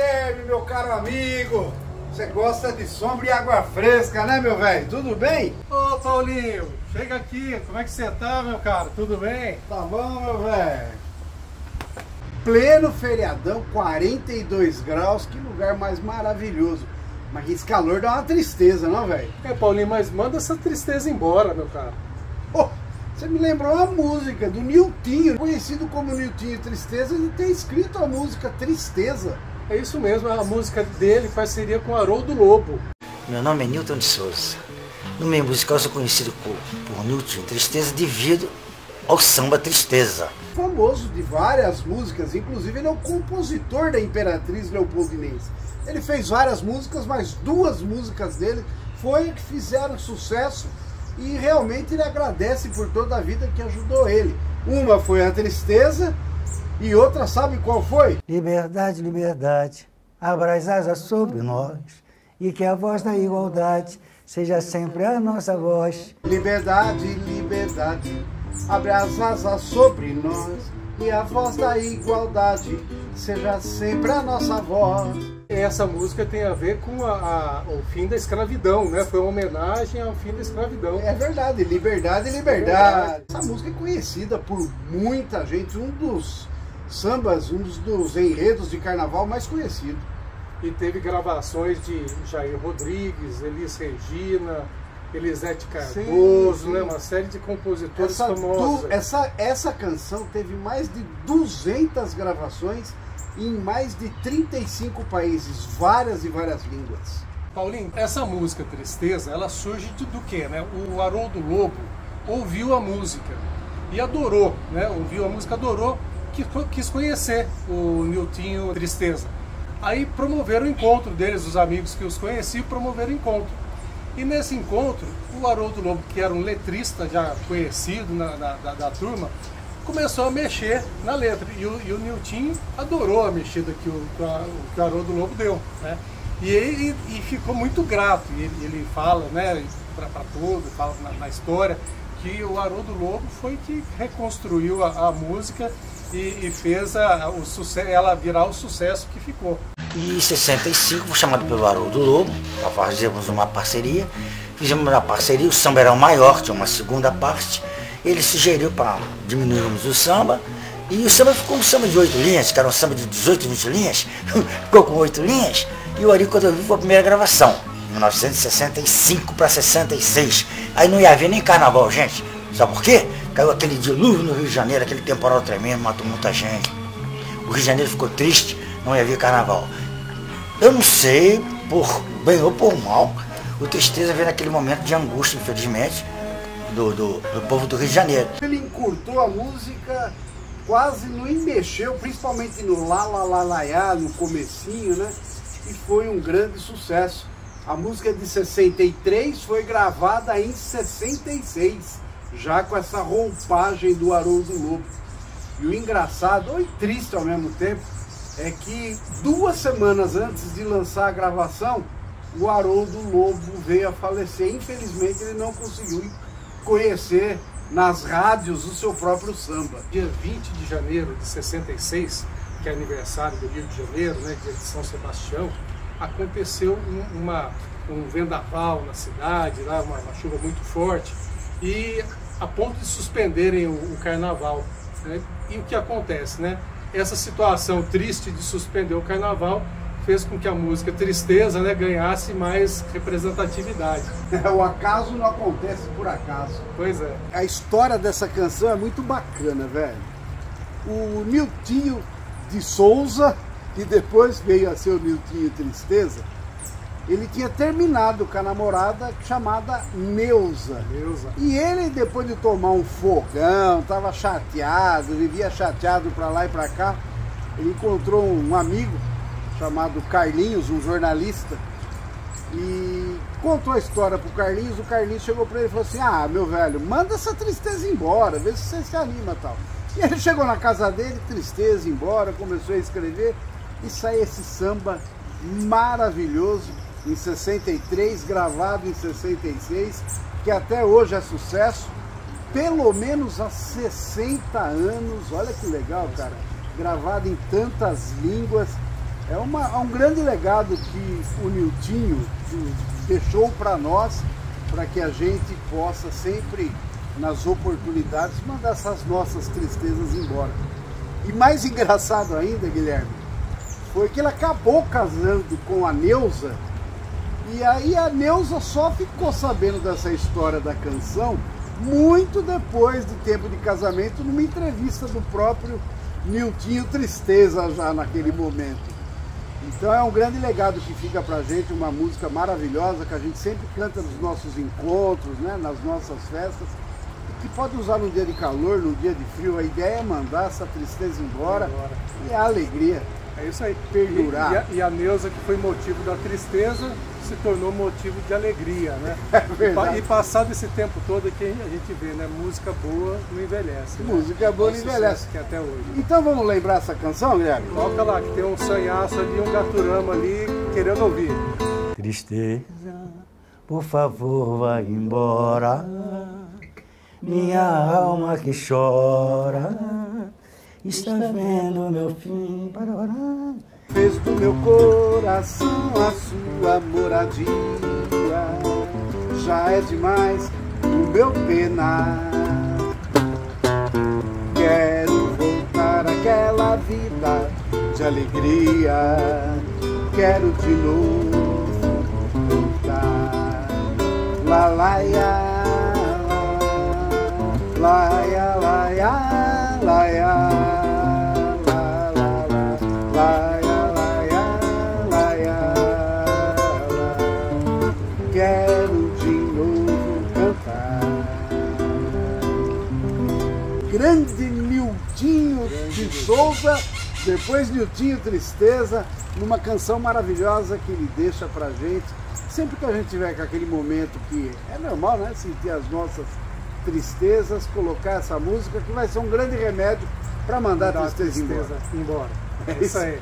Guilherme, meu caro amigo. Você gosta de sombra e água fresca, né, meu velho? Tudo bem? Ô, Paulinho, chega aqui. Como é que você tá, meu cara? Tudo bem? Tá bom, meu velho. Pleno feriadão, 42 graus. Que lugar mais maravilhoso. Mas esse calor dá uma tristeza, não, velho? É, Paulinho, mas manda essa tristeza embora, meu cara. Oh, você me lembrou uma música do Niltinho, conhecido como Niltinho Tristeza, ele tem escrito a música Tristeza. É isso mesmo, a música dele parceria com Haroldo Lobo. Meu nome é Newton de Souza. No meio musical sou conhecido por, por Newton Tristeza devido ao samba Tristeza. Famoso de várias músicas, inclusive ele é o compositor da Imperatriz Leopoldinense. Ele fez várias músicas, mas duas músicas dele foi que fizeram sucesso e realmente ele agradece por toda a vida que ajudou ele. Uma foi a tristeza e outra, sabe qual foi? Liberdade, liberdade, abra as asas sobre nós e que a voz da igualdade seja sempre a nossa voz. Liberdade, liberdade, abre as asas sobre nós e a voz da igualdade seja sempre a nossa voz. Essa música tem a ver com a, a, o fim da escravidão, né? Foi uma homenagem ao fim da escravidão. É verdade, liberdade, liberdade. Essa música é conhecida por muita gente, um dos sambas, um dos enredos de carnaval mais conhecidos. E teve gravações de Jair Rodrigues, Elis Regina, Elisete Cardoso, sim, sim. Né? uma série de compositores essa, famosos. Du, essa, essa canção teve mais de 200 gravações em mais de 35 países, várias e várias línguas. Paulinho, essa música Tristeza, ela surge do quê? Né? O Haroldo Lobo ouviu a música e adorou, né? ouviu a música, adorou, que quis conhecer o Niltinho Tristeza. Aí promoveram o encontro deles, os amigos que os conheciam, promoveram o encontro. E nesse encontro, o Haroldo Lobo, que era um letrista já conhecido na, na da, da, turma, começou a mexer na letra. E o, e o adorou a mexida que o, que o Haroldo Lobo deu. Né? E ele e ficou muito grato. Ele, ele fala né, para todo, fala na, na, história, que o Haroldo Lobo foi que reconstruiu a, a música e, e fez a, o sucesso, ela virar o sucesso que ficou. E em 65 fui chamado pelo Haroldo Lobo para fazermos uma parceria. Fizemos uma parceria, o samba era o maior, tinha uma segunda parte. Ele sugeriu para diminuirmos o samba. E o samba ficou um samba de oito linhas, que era um samba de 18, 20 linhas, ficou com oito linhas. E o Ari, vi, foi a primeira gravação, 1965 para 66. Aí não ia haver nem carnaval, gente. Sabe por quê? Caiu aquele dilúvio no Rio de Janeiro, aquele temporal tremendo, matou muita gente. O Rio de Janeiro ficou triste, não ia haver carnaval. Eu não sei, por bem ou por mal, o Tristeza veio naquele momento de angústia, infelizmente, do, do, do povo do Rio de Janeiro. Ele encurtou a música, quase não mexeu, principalmente no lá, lá, lá, lá, no comecinho, né? E foi um grande sucesso. A música de 63 foi gravada em 66 já com essa roupagem do Haroldo Lobo. E o engraçado, ou triste ao mesmo tempo, é que duas semanas antes de lançar a gravação, o Haroldo Lobo veio a falecer. Infelizmente ele não conseguiu conhecer nas rádios o seu próprio samba. Dia 20 de janeiro de 66, que é aniversário do Rio de Janeiro, né, dia de São Sebastião, aconteceu uma, um vendaval na cidade, lá, uma, uma chuva muito forte, e a ponto de suspenderem o, o carnaval. Né? E o que acontece? Né? Essa situação triste de suspender o carnaval fez com que a música Tristeza né, ganhasse mais representatividade. o acaso não acontece por acaso. Pois é. A história dessa canção é muito bacana, velho. O Niltinho de Souza, que depois veio a ser o Niltinho Tristeza, ele tinha terminado com a namorada chamada Neuza. Neuza. E ele, depois de tomar um fogão, estava chateado, vivia chateado para lá e para cá, ele encontrou um amigo chamado Carlinhos, um jornalista, e contou a história pro Carlinhos. O Carlinhos chegou para ele e falou assim: Ah, meu velho, manda essa tristeza embora, vê se você se anima tal. E ele chegou na casa dele, tristeza embora, começou a escrever e saiu esse samba maravilhoso em 63, gravado em 66, que até hoje é sucesso, pelo menos há 60 anos, olha que legal, cara, gravado em tantas línguas. É, uma, é um grande legado que o Niltinho deixou para nós, para que a gente possa sempre, nas oportunidades, mandar essas nossas tristezas embora. E mais engraçado ainda, Guilherme, foi que ele acabou casando com a Neuza, e aí a Neuza só ficou sabendo dessa história da canção muito depois do tempo de casamento, numa entrevista do próprio Niltinho Tristeza já naquele momento. Então é um grande legado que fica pra gente, uma música maravilhosa que a gente sempre canta nos nossos encontros, né, nas nossas festas, e que pode usar num dia de calor, num dia de frio. A ideia é mandar essa tristeza embora, embora. e a alegria. É isso aí. Perdurar. E, e, a, e a Neuza, que foi motivo da tristeza, se tornou motivo de alegria, né? É e passado esse tempo todo aqui a gente vê, né? Música boa não envelhece. Né? Música boa não envelhece. Que é até hoje. Então vamos lembrar essa canção, Guilherme? Coloca lá, que tem um sanhaço ali, um gaturama ali, querendo ouvir. Tristeza, por favor, vá embora. Minha alma que chora está vendo meu fim para orar. Fez do meu coração a sua moradia. Já é demais o meu penar. Quero voltar àquela vida de alegria. Quero de novo voltar. La la ya, la ya, la ya, de Souza, depois Niltinho Tristeza, numa canção maravilhosa que ele deixa pra gente. Sempre que a gente tiver com aquele momento que é normal, né? Sentir as nossas tristezas, colocar essa música que vai ser um grande remédio para mandar, mandar a tristeza, tristeza embora. embora. É isso aí.